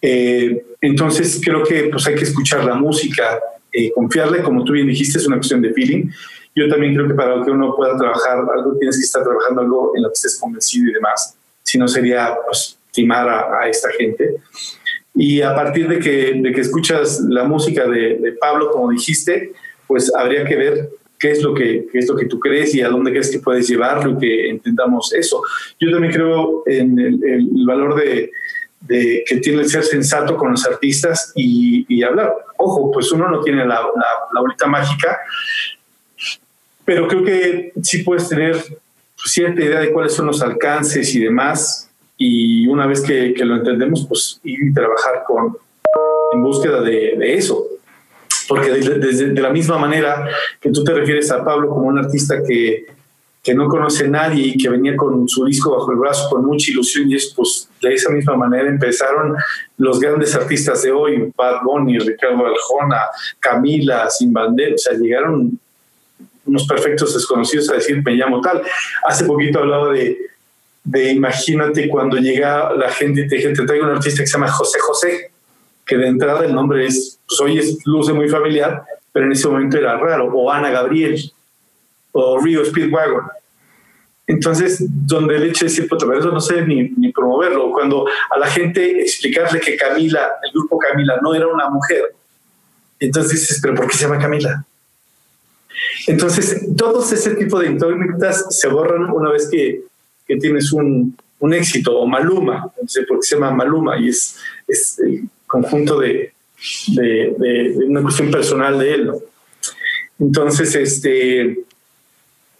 [SPEAKER 2] Eh, entonces creo que pues hay que escuchar la música, eh, confiarle, como tú bien dijiste, es una cuestión de feeling, yo también creo que para que uno pueda trabajar algo, tienes que estar trabajando algo en lo que estés convencido y demás. Si no sería, pues, timar a, esta gente. Y a partir de que, de que escuchas la música de, Pablo, como dijiste, pues habría que ver qué es lo que qué es lo que tú crees y a dónde crees que puedes llevarlo y que entendamos eso. Yo también creo en el, valor de, de, que tiene el ser sensato con los artistas y, y hablar. Ojo, pues uno no tiene la, la, la bolita mágica, pero creo que sí puedes tener cierta idea de cuáles son los alcances y demás, y una vez que, lo entendemos, pues ir y trabajar con, en búsqueda de, eso. Porque de, de, la misma manera que tú te refieres a Pablo como un artista que, que no conoce a nadie y que venía con su disco bajo el brazo con mucha ilusión y es pues de esa misma manera empezaron los grandes artistas de hoy, Bad Bunny, Ricardo Aljona, Camila, Sin Bandera, o sea, llegaron unos perfectos desconocidos a decir, me llamo tal. Hace poquito hablaba de, de imagínate cuando llega la gente y te te traigo un artista que se llama José José, que de entrada el nombre es, pues hoy es, luce muy familiar, pero en ese momento era raro, o Ana Gabriel, o Rio Speedwagon. Entonces, donde el hecho de decir, pues, eso no sé ni, ni promoverlo, cuando a la gente explicarle que Camila, el grupo Camila, no era una mujer, entonces dices, pero ¿por qué se llama Camila? Entonces, todos ese tipo de incógnitas se borran una vez que, que tienes un, un, éxito, o Maluma, entonces, porque se llama Maluma y es, es el conjunto de, de, una cuestión personal de él. ¿no? Entonces, este,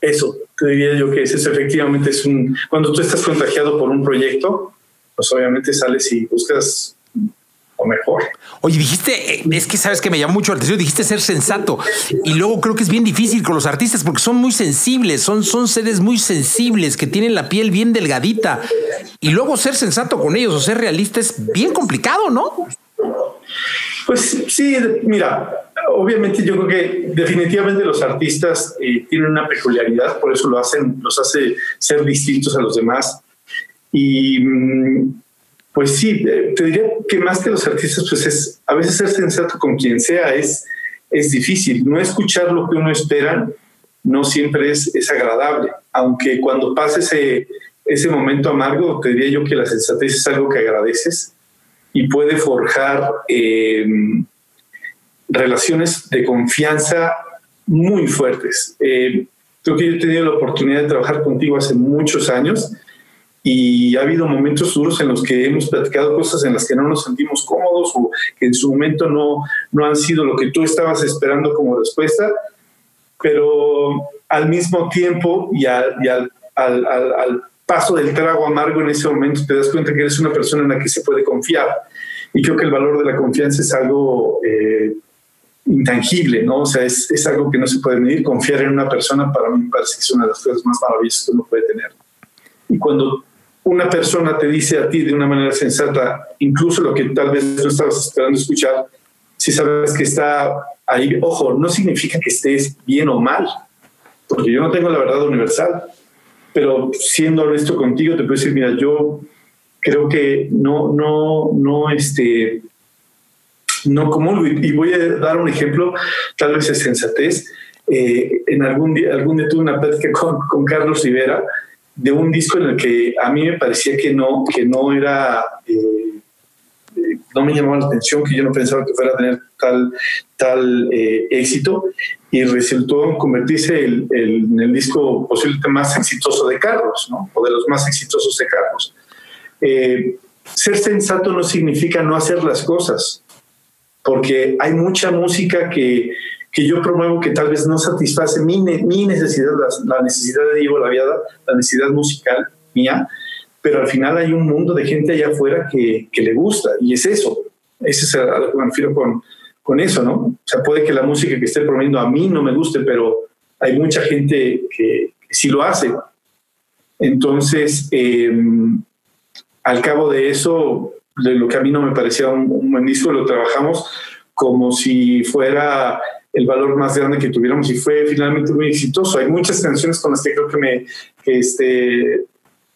[SPEAKER 2] eso, te diría yo que eso efectivamente es un, cuando tú estás contagiado por un proyecto, pues obviamente sales y buscas o mejor.
[SPEAKER 1] Oye, dijiste, eh, es que sabes que me llamó mucho la atención, dijiste ser sensato. Y luego creo que es bien difícil con los artistas porque son muy sensibles, son, son seres muy sensibles que tienen la piel bien delgadita. Y luego ser sensato con ellos o ser realista es bien complicado, ¿no?
[SPEAKER 2] Pues sí, mira, obviamente yo creo que definitivamente los artistas eh, tienen una peculiaridad, por eso lo hacen, los hace ser distintos a los demás. Y mm, pues sí, eh, te diría que más que los artistas, pues es a veces ser sensato con quien sea es, es difícil. No escuchar lo que uno espera no siempre es, es agradable, aunque cuando pase ese, ese momento amargo, te diría yo que la sensatez es algo que agradeces y puede forjar eh, relaciones de confianza muy fuertes. Eh, creo que yo he tenido la oportunidad de trabajar contigo hace muchos años y ha habido momentos duros en los que hemos platicado cosas en las que no nos sentimos cómodos o que en su momento no, no han sido lo que tú estabas esperando como respuesta, pero al mismo tiempo y, al, al, al, paso del trago amargo en ese momento te das cuenta que eres una persona en la que se puede confiar. Y creo que el valor de la confianza es algo eh, intangible, ¿no? O sea, es, es, algo que no se puede medir. Confiar en una persona para mí parece que es una de las cosas más maravillosas que uno puede tener. Y cuando una persona te dice a ti de una manera sensata, incluso lo que tal vez no estabas esperando escuchar, si sabes que está ahí, ojo, no significa que estés bien o mal, porque yo no tengo la verdad universal, pero siendo honesto contigo, te puedo decir, mira, yo creo que no, no, no, este, no como, y voy a dar un ejemplo, tal vez es sensatez. Eh, en algún día, algún día tuve una plática con, con Carlos Rivera, de un disco en el que a mí me parecía que no, que no era, eh, eh, no me llamaba la atención, que yo no pensaba que fuera a tener tal, tal eh, éxito y resultó convertirse en el disco posiblemente más exitoso de Carlos, ¿no? o de los más exitosos de Carlos. ser sensato no significa no hacer las cosas, porque hay mucha música que que yo promuevo que tal vez no satisface mi, mi necesidad, la, necesidad de Diego Laviada, la necesidad musical mía, pero al final hay un mundo de gente allá afuera que, que le gusta y es eso, ese es a lo que me refiero con, con eso, ¿no? O sea, puede que la música que esté promoviendo a mí no me guste, pero hay mucha gente que, sí lo hace. Entonces, em, al cabo de eso, de lo que a mí no me parecía un, un buen disco, lo trabajamos como si fuera el valor más grande que tuviéramos y fue finalmente muy exitoso. Hay muchas canciones con las que creo que me, que este,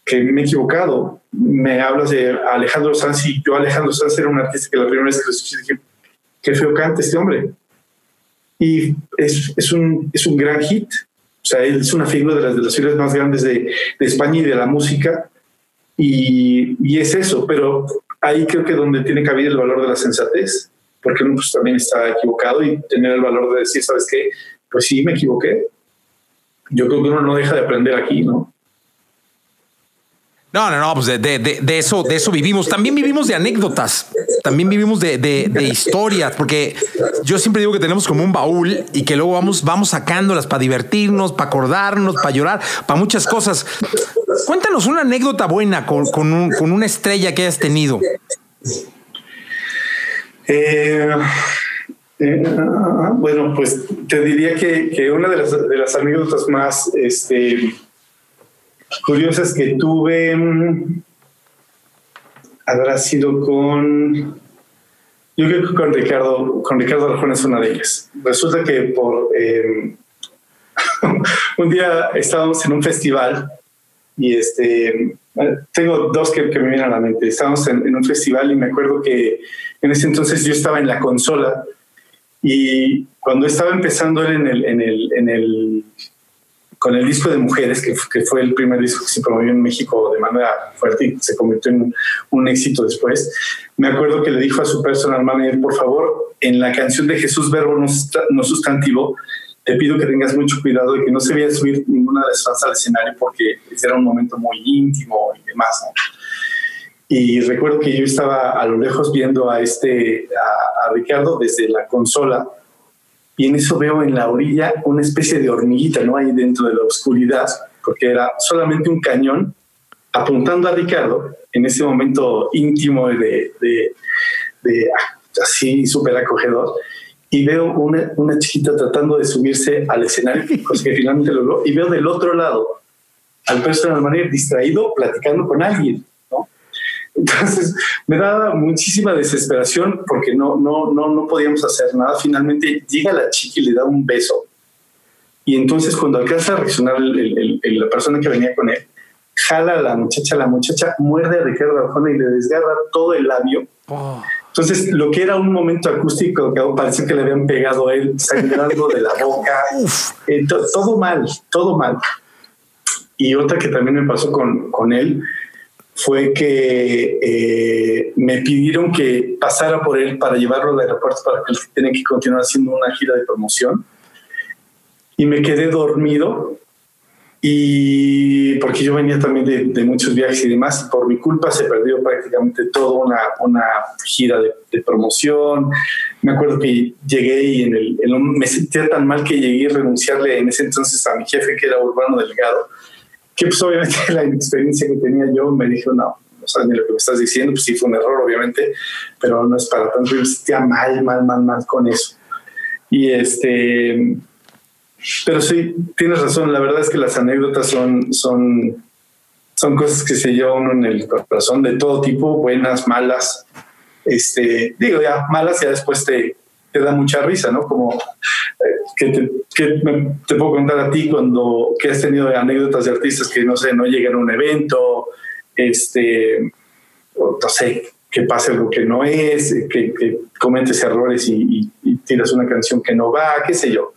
[SPEAKER 2] que me he equivocado. Me hablas de Alejandro Sanz y yo Alejandro Sanz era un artista que la primera vez que lo escuché dije, qué feo canta este hombre. Y es, es, un, es un gran hit. O sea, él es una figura de las, de las figuras más grandes de, de España y de la música. Y, y, es eso, pero ahí creo que donde tiene cabida el valor de la sensatez porque uno pues, también está equivocado y tener el valor de decir, ¿sabes qué? Pues sí, me equivoqué. Yo creo que uno no deja de aprender aquí, ¿no?
[SPEAKER 1] No, no, no, pues de, de, de, eso, de eso vivimos. También vivimos de anécdotas, también vivimos de, de, historias, porque yo siempre digo que tenemos como un baúl y que luego vamos, vamos sacándolas para divertirnos, para acordarnos, para llorar, para muchas cosas. Cuéntanos una anécdota buena con, con, con una estrella que hayas tenido.
[SPEAKER 2] Eh, eh, bueno, pues te diría que, una de las, de las, anécdotas más este, curiosas que tuve mm, habrá sido con. Yo creo que con Ricardo, con Ricardo Arjona es una de ellas. Resulta que por eh, un día estábamos en un festival y este tengo dos que, me vienen a la mente. Estábamos en, un festival y me acuerdo que en ese entonces yo estaba en la consola y cuando estaba empezando él en el, en el, en el con el disco de Mujeres, que, que, fue el primer disco que se promovió en México de manera fuerte y se convirtió en un, éxito después, me acuerdo que le dijo a su personal manager, por favor, en la canción de Jesús Verbo no, sustantivo, te pido que tengas mucho cuidado de que no se vaya a subir ninguna de las fans al escenario porque era un momento muy íntimo y demás. Y recuerdo que yo estaba a lo lejos viendo a este a Ricardo desde la consola y en eso veo en la orilla una especie de hormiguita, ¿no? Ahí dentro de la oscuridad, porque era solamente un cañón apuntando a Ricardo en ese momento íntimo de, de, de ah, así súper acogedor. Y veo una, una chiquita tratando de subirse al escenario, cosa que finalmente logró. Y veo del otro lado al personal manager distraído platicando con alguien. Entonces me daba muchísima desesperación porque no, no, no, no podíamos hacer nada. Finalmente llega la chica y le da un beso. Y entonces cuando alcanza a reaccionar la persona que venía con él, jala a la muchacha, la muchacha muerde a Ricardo Arjona y le desgarra todo el labio. Oh. Entonces, lo que era un momento acústico que parecía que le habían pegado a él, sangrando de la boca, eh, todo mal, todo mal. Y otra que también me pasó con, con él fue que eh, me pidieron que pasara por él para llevarlo al aeropuerto para que él tenga que continuar haciendo una gira de promoción. Y me quedé dormido y porque yo venía también de, muchos viajes y demás, por mi culpa se perdió prácticamente toda una, una gira de, promoción. Me acuerdo que llegué y en el, me sentía tan mal que llegué a renunciarle en ese entonces a mi jefe que era Urbano Delgado que pues obviamente la experiencia que tenía yo me dijo, no, no sabes ni lo que me estás diciendo, pues sí fue un error obviamente, pero no es para tanto, yo me sentía mal, mal, mal, mal con eso. Y este, pero sí, tienes razón, la verdad es que las anécdotas son, son, son cosas que se lleva uno en el corazón de todo tipo, buenas, malas, este, digo ya, malas ya después te, te da mucha risa, ¿no? Como eh, que, te, puedo contar a ti cuando que has tenido anécdotas de artistas que no sé, no llegan a un evento, este, no sé, que pase algo que no es, que, que cometes errores y, tiras una canción que no va, qué sé yo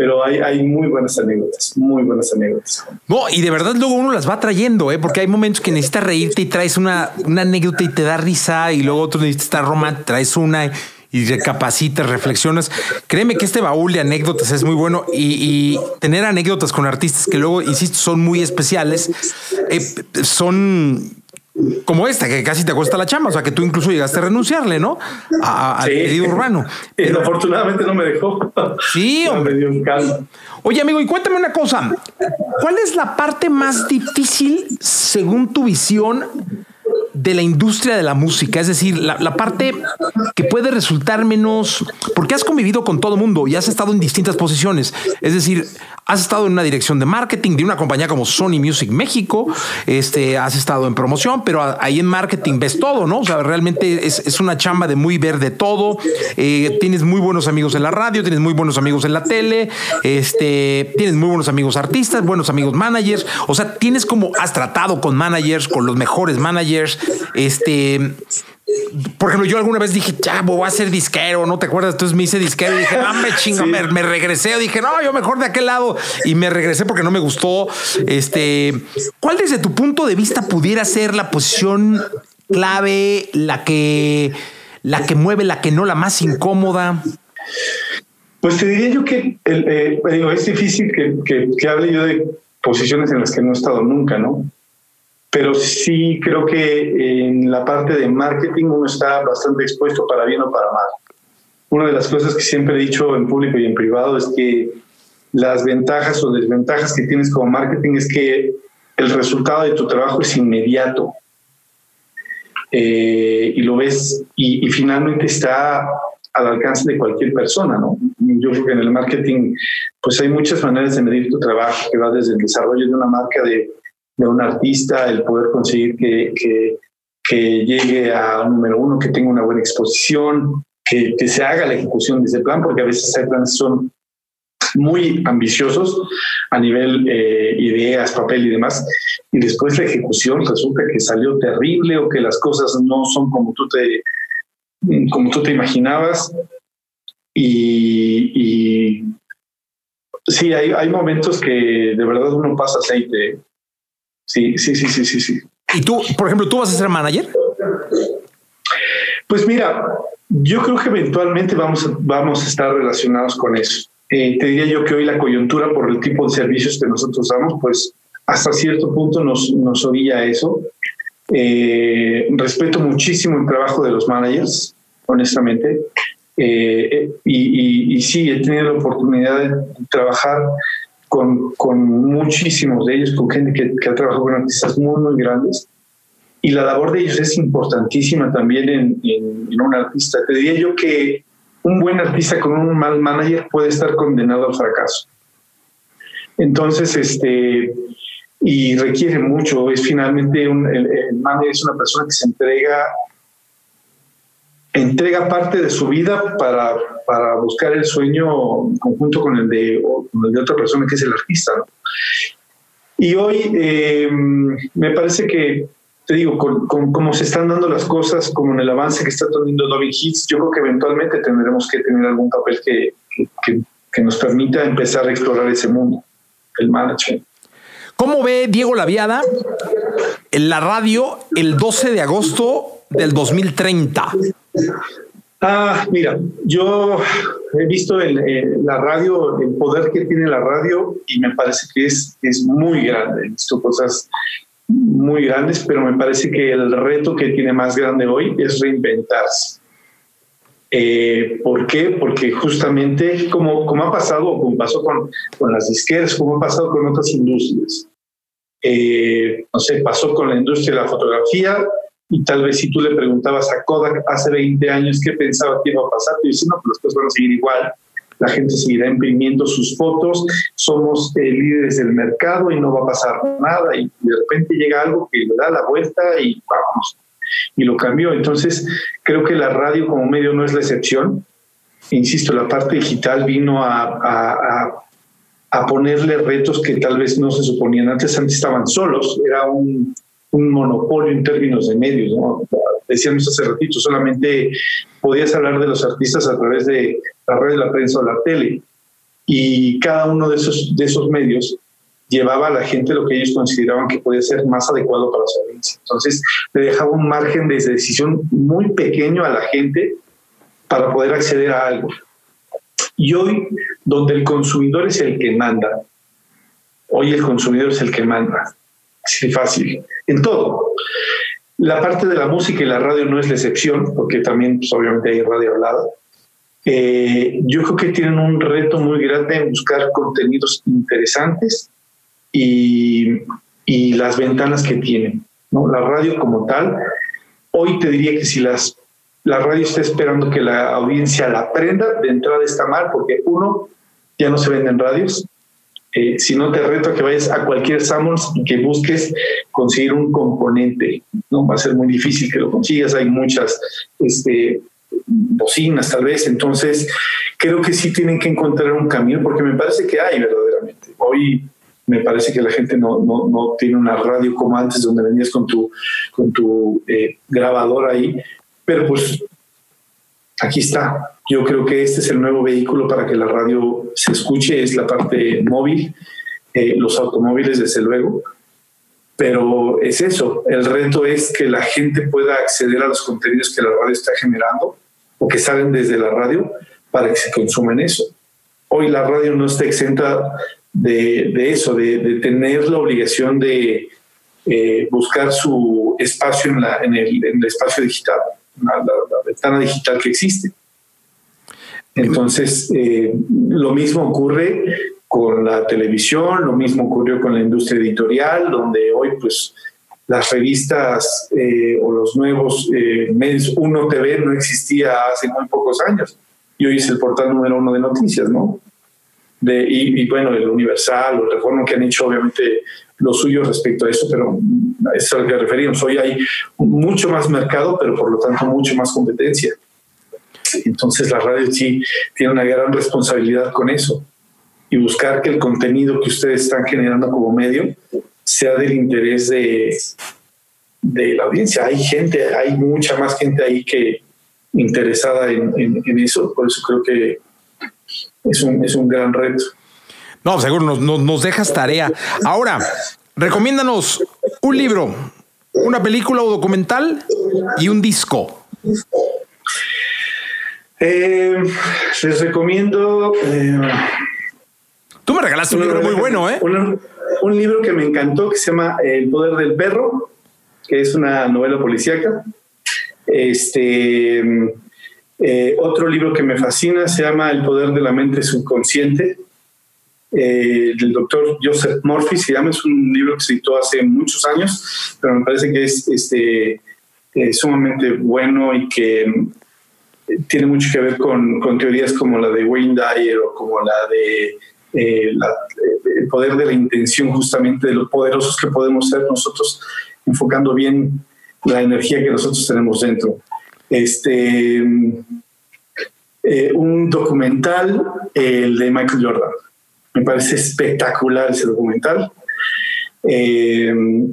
[SPEAKER 2] pero hay, muy buenas anécdotas, muy buenas anécdotas.
[SPEAKER 1] No, y de verdad luego uno las va trayendo, ¿eh? porque hay momentos que necesitas reírte y traes una, una anécdota y te da risa, y luego otro necesitas estar romántico, traes una y recapacitas, reflexionas. Créeme que este baúl de anécdotas es muy bueno y, tener anécdotas con artistas que luego, insisto, son muy especiales, eh, son como esta, que casi te cuesta la chamba, o sea, que tú incluso llegaste a renunciarle, ¿no? al pedido urbano.
[SPEAKER 2] Pero, afortunadamente no me dejó.
[SPEAKER 1] Sí, hombre. Oye, amigo, y cuéntame una cosa. ¿Cuál es la parte más difícil, según tu visión, de la industria de la música, es decir, la, parte que puede resultar menos, porque has convivido con todo mundo y has estado en distintas posiciones, es decir, has estado en una dirección de marketing de una compañía como Sony Music México, este, has estado en promoción, pero ahí en marketing ves todo, ¿no? O sea, realmente es, una chamba de muy ver de todo, eh, tienes muy buenos amigos en la radio, tienes muy buenos amigos en la tele, este, tienes muy buenos amigos artistas, buenos amigos managers, o sea, tienes como, has tratado con managers, con los mejores managers, este, por ejemplo, yo alguna vez dije, ya, voy a ser disquero, ¿no te acuerdas? Entonces me hice disquero y dije, no, me chingo, me, regresé. Dije, no, yo mejor de aquel lado. Y me regresé porque no me gustó. Este, ¿cuál desde tu punto de vista pudiera ser la posición clave, la que, la que mueve, la que no, la más incómoda?
[SPEAKER 2] Pues te diría yo que eh, es difícil que, que hable yo de posiciones en las que no he estado nunca, ¿no? Pero sí creo que en la parte de marketing uno está bastante expuesto para bien o para mal. Una de las cosas que siempre he dicho en público y en privado es que las ventajas o desventajas que tienes como marketing es que el resultado de tu trabajo es inmediato eh, y lo ves y, y, finalmente está al alcance de cualquier persona, ¿no? Yo creo que en el marketing pues hay muchas maneras de medir tu trabajo, que va desde el desarrollo de una marca de de un artista, el poder conseguir que, que, que llegue a número uno, que tenga una buena exposición, que, que, se haga la ejecución de ese plan, porque a veces hay planes son muy ambiciosos a nivel eh, ideas, papel y demás, y después la ejecución resulta que salió terrible o que las cosas no son como tú te, como tú te imaginabas y, y sí, hay, hay momentos que de verdad uno pasa aceite. Sí, sí, sí, sí, sí, sí.
[SPEAKER 1] ¿Y tú, por ejemplo, tú vas a ser manager?
[SPEAKER 2] Pues mira, yo creo que eventualmente vamos a, vamos a estar relacionados con eso. Eh, te diría yo que hoy la coyuntura por el tipo de servicios que nosotros damos, pues hasta cierto punto nos, nos orilla a eso. Eh, respeto muchísimo el trabajo de los managers, honestamente. Eh, y, y, sí, he tenido la oportunidad de trabajar con, con muchísimos de ellos, con gente que, que, ha trabajado con artistas muy, muy grandes. Y la labor de ellos es importantísima también en, en, en un artista. Te diría yo que un buen artista con un mal manager puede estar condenado al fracaso. Entonces, este, y requiere mucho, es finalmente un, el, el manager es una persona que se entrega entrega parte de su vida para, para buscar el sueño conjunto con el de, con el de otra persona que es el artista. ¿no? Y hoy eh, me parece que, te digo, con, con, cómo se están dando las cosas, como en el avance que está teniendo Dobby Hits, yo creo que eventualmente tendremos que tener algún papel que, que, que nos permita empezar a explorar ese mundo, el management.
[SPEAKER 1] ¿Cómo ve Diego Laviada en la radio el 12 de agosto del 2030?
[SPEAKER 2] Ah, mira, yo he visto el, el, la radio, el poder que tiene la radio y me parece que es, es muy grande. He visto cosas muy grandes, pero me parece que el reto que tiene más grande hoy es reinventarse. Eh, ¿Por qué? Porque justamente como, como ha pasado, como pasó con, con las disqueras, como ha pasado con otras industrias, eh, no sé, pasó con la industria de la fotografía y tal vez si tú le preguntabas a Kodak hace 20 años qué pensaba que iba a pasar, te dice, no, pues las cosas van a seguir igual, la gente seguirá imprimiendo sus fotos, somos eh, líderes del mercado y no va a pasar nada y de repente llega algo que le da la vuelta y vamos, y lo cambió. Entonces, creo que la radio como medio no es la excepción. Insisto, la parte digital vino a, a a ponerle retos que tal vez no se suponían antes, antes estaban solos, era un, un monopolio en términos de medios, ¿no? Decíamos hace ratito, solamente podías hablar de los artistas a través de la red la prensa o la tele, y cada uno de esos, de esos medios llevaba a la gente lo que ellos consideraban que podía ser más adecuado para su audiencia. Entonces, le dejaba un margen de decisión muy pequeño a la gente para poder acceder a algo. Y hoy, donde el consumidor es el que manda, hoy el consumidor es el que manda. Sí, fácil. En todo. La parte de la música y la radio no es la excepción, porque también, pues, obviamente, hay radio hablada. Eh, yo creo que tienen un reto muy grande en buscar contenidos interesantes y, y las ventanas que tienen. ¿no? La radio como tal, hoy te diría que si las la radio está esperando que la audiencia la aprenda, de entrada está mal, porque uno, ya no se venden radios, eh, si no te reto a que vayas a cualquier Samuels y que busques conseguir un componente, ¿no? Va a ser muy difícil que lo consigas, hay muchas este, bocinas tal vez, entonces creo que sí tienen que encontrar un camino, porque me parece que hay verdaderamente. Hoy me parece que la gente no, no, no tiene una radio como antes, donde venías con tu, con tu eh, grabador ahí, pero pues aquí está. Yo creo que este es el nuevo vehículo para que la radio se escuche, es la parte móvil, eh, los automóviles desde luego, pero es eso, el reto es que la gente pueda acceder a los contenidos que la radio está generando o que salen desde la radio para que se consumen eso. Hoy la radio no está exenta de, eso, de, tener la obligación de eh, buscar su espacio en el espacio digital la, ventana digital que existe. Entonces, eh, lo mismo ocurre con la televisión, lo mismo ocurrió con la industria editorial, donde hoy pues las revistas eh, o los nuevos eh, medios, Uno TV no existía hace muy pocos años y hoy es el portal número uno de noticias, ¿no? De, y, y, bueno, el Universal o el Reforma que han hecho obviamente lo suyo respecto a eso, pero es a lo que referimos. Hoy hay mucho más mercado, pero por lo tanto mucho más competencia. Entonces la radio sí tiene una gran responsabilidad con eso y buscar que el contenido que ustedes están generando como medio sea del interés de, de la audiencia. Hay gente, hay mucha más gente ahí que interesada en, en, en eso, por eso creo que es un, es un gran reto.
[SPEAKER 1] No, seguro nos, nos, nos dejas tarea. Ahora, recomiéndanos un libro, una película o documental y un disco.
[SPEAKER 2] Eh, les recomiendo. Eh,
[SPEAKER 1] Tú me regalaste un libro muy bueno, ¿eh?
[SPEAKER 2] Un, un, libro que me encantó que se llama El poder del perro, que es una novela policíaca. Este. Eh, otro libro que me fascina se llama El poder de la mente subconsciente, eh, del doctor Joseph Murphy, se llama, es un libro que se editó hace muchos años, pero me parece que es este, eh, sumamente bueno y que eh, tiene mucho que ver con, teorías como la de Wayne Dyer o como la de el poder de la intención, justamente de lo poderosos que podemos ser nosotros, enfocando bien la energía que nosotros tenemos dentro. Este, eh, un documental, el de Michael Jordan. Me parece espectacular ese documental. Eh,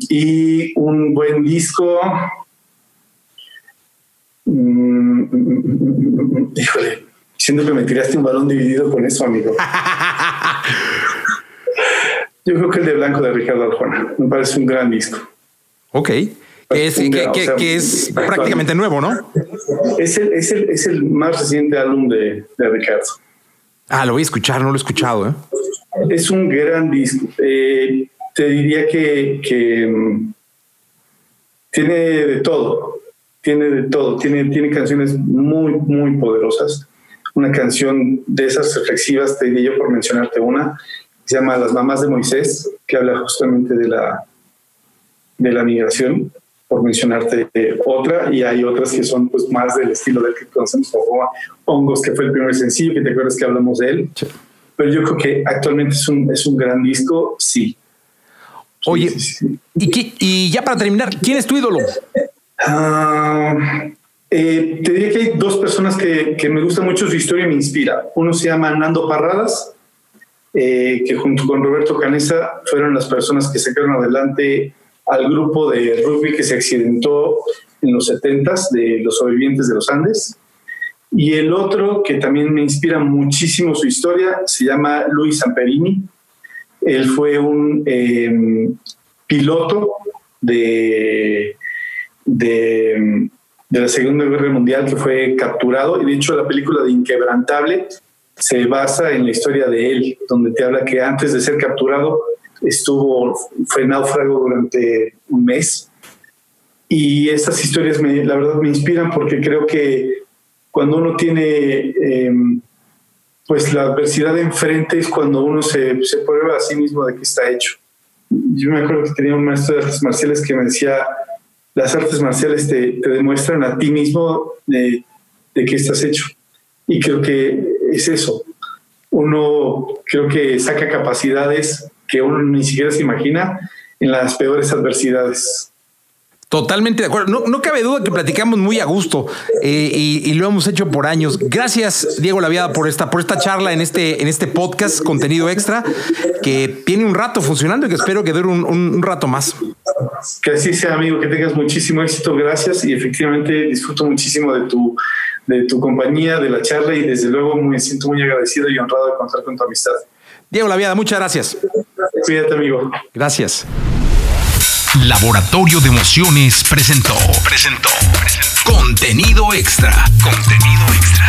[SPEAKER 2] y un buen disco. Mm, híjole, siento que me tiraste un balón dividido con eso, amigo. Yo creo que el de Blanco de Ricardo Arjona. Me parece un gran disco.
[SPEAKER 1] Ok. Es, que, que, sea, que, es prácticamente nuevo, ¿no?
[SPEAKER 2] Es el, es el, es el más reciente álbum de, de, Ricardo.
[SPEAKER 1] Ah, lo voy a escuchar, no lo he escuchado, ¿eh?
[SPEAKER 2] Es un gran disco. Eh, te diría que, que um, tiene de todo, tiene de todo, tiene, tiene canciones muy, muy poderosas. Una canción de esas reflexivas, te diría yo por mencionarte una, se llama Las Mamás de Moisés, que habla justamente de la, de la migración por mencionarte otra, y hay otras que son pues más del estilo del que conocemos como Hongos, que fue el primer sencillo, que te acuerdas que hablamos de él. Sí. Pero yo creo que actualmente es un, es un gran disco, sí.
[SPEAKER 1] Oye, sí, sí, ¿y, y, ya para terminar, ¿quién es tu ídolo?
[SPEAKER 2] Uh, eh, te diría que hay dos personas que, que, me gusta mucho su historia y me inspira. Uno se llama Nando Parradas, eh, que junto con Roberto Canesa fueron las personas que sacaron adelante al grupo de rugby que se accidentó en los 70 de los sobrevivientes de los Andes. Y el otro que también me inspira muchísimo su historia se llama Luis Zamperini. Él fue un eh, piloto de, de, de, la Segunda Guerra Mundial que fue capturado. Y de hecho, la película de Inquebrantable se basa en la historia de él, donde te habla que antes de ser capturado estuvo, fue náufrago durante un mes. Y estas historias, me, la verdad, me inspiran porque creo que cuando uno tiene eh, pues la adversidad enfrente es cuando uno se, se, prueba a sí mismo de que está hecho. Yo me acuerdo que tenía un maestro de artes marciales que me decía, las artes marciales te, te demuestran a ti mismo de, de que estás hecho. Y creo que es eso. Uno creo que saca capacidades que uno ni siquiera se imagina en las peores adversidades.
[SPEAKER 1] Totalmente de acuerdo. No, no, cabe duda que platicamos muy a gusto eh, y, y, lo hemos hecho por años. Gracias, Diego Laviada, por esta, por esta charla en este, en este podcast, contenido extra, que tiene un rato funcionando y que espero que dure un, un, un rato más.
[SPEAKER 2] Que así sea, amigo, que tengas muchísimo éxito. Gracias y efectivamente disfruto muchísimo de tu, de tu compañía, de la charla y desde luego me siento muy agradecido y honrado de contar con tu amistad.
[SPEAKER 1] Diego Laviada, muchas gracias.
[SPEAKER 2] Cuídate, amigo.
[SPEAKER 1] Gracias.
[SPEAKER 3] Laboratorio de Emociones presentó, presentó, presentó. Contenido extra. Contenido extra.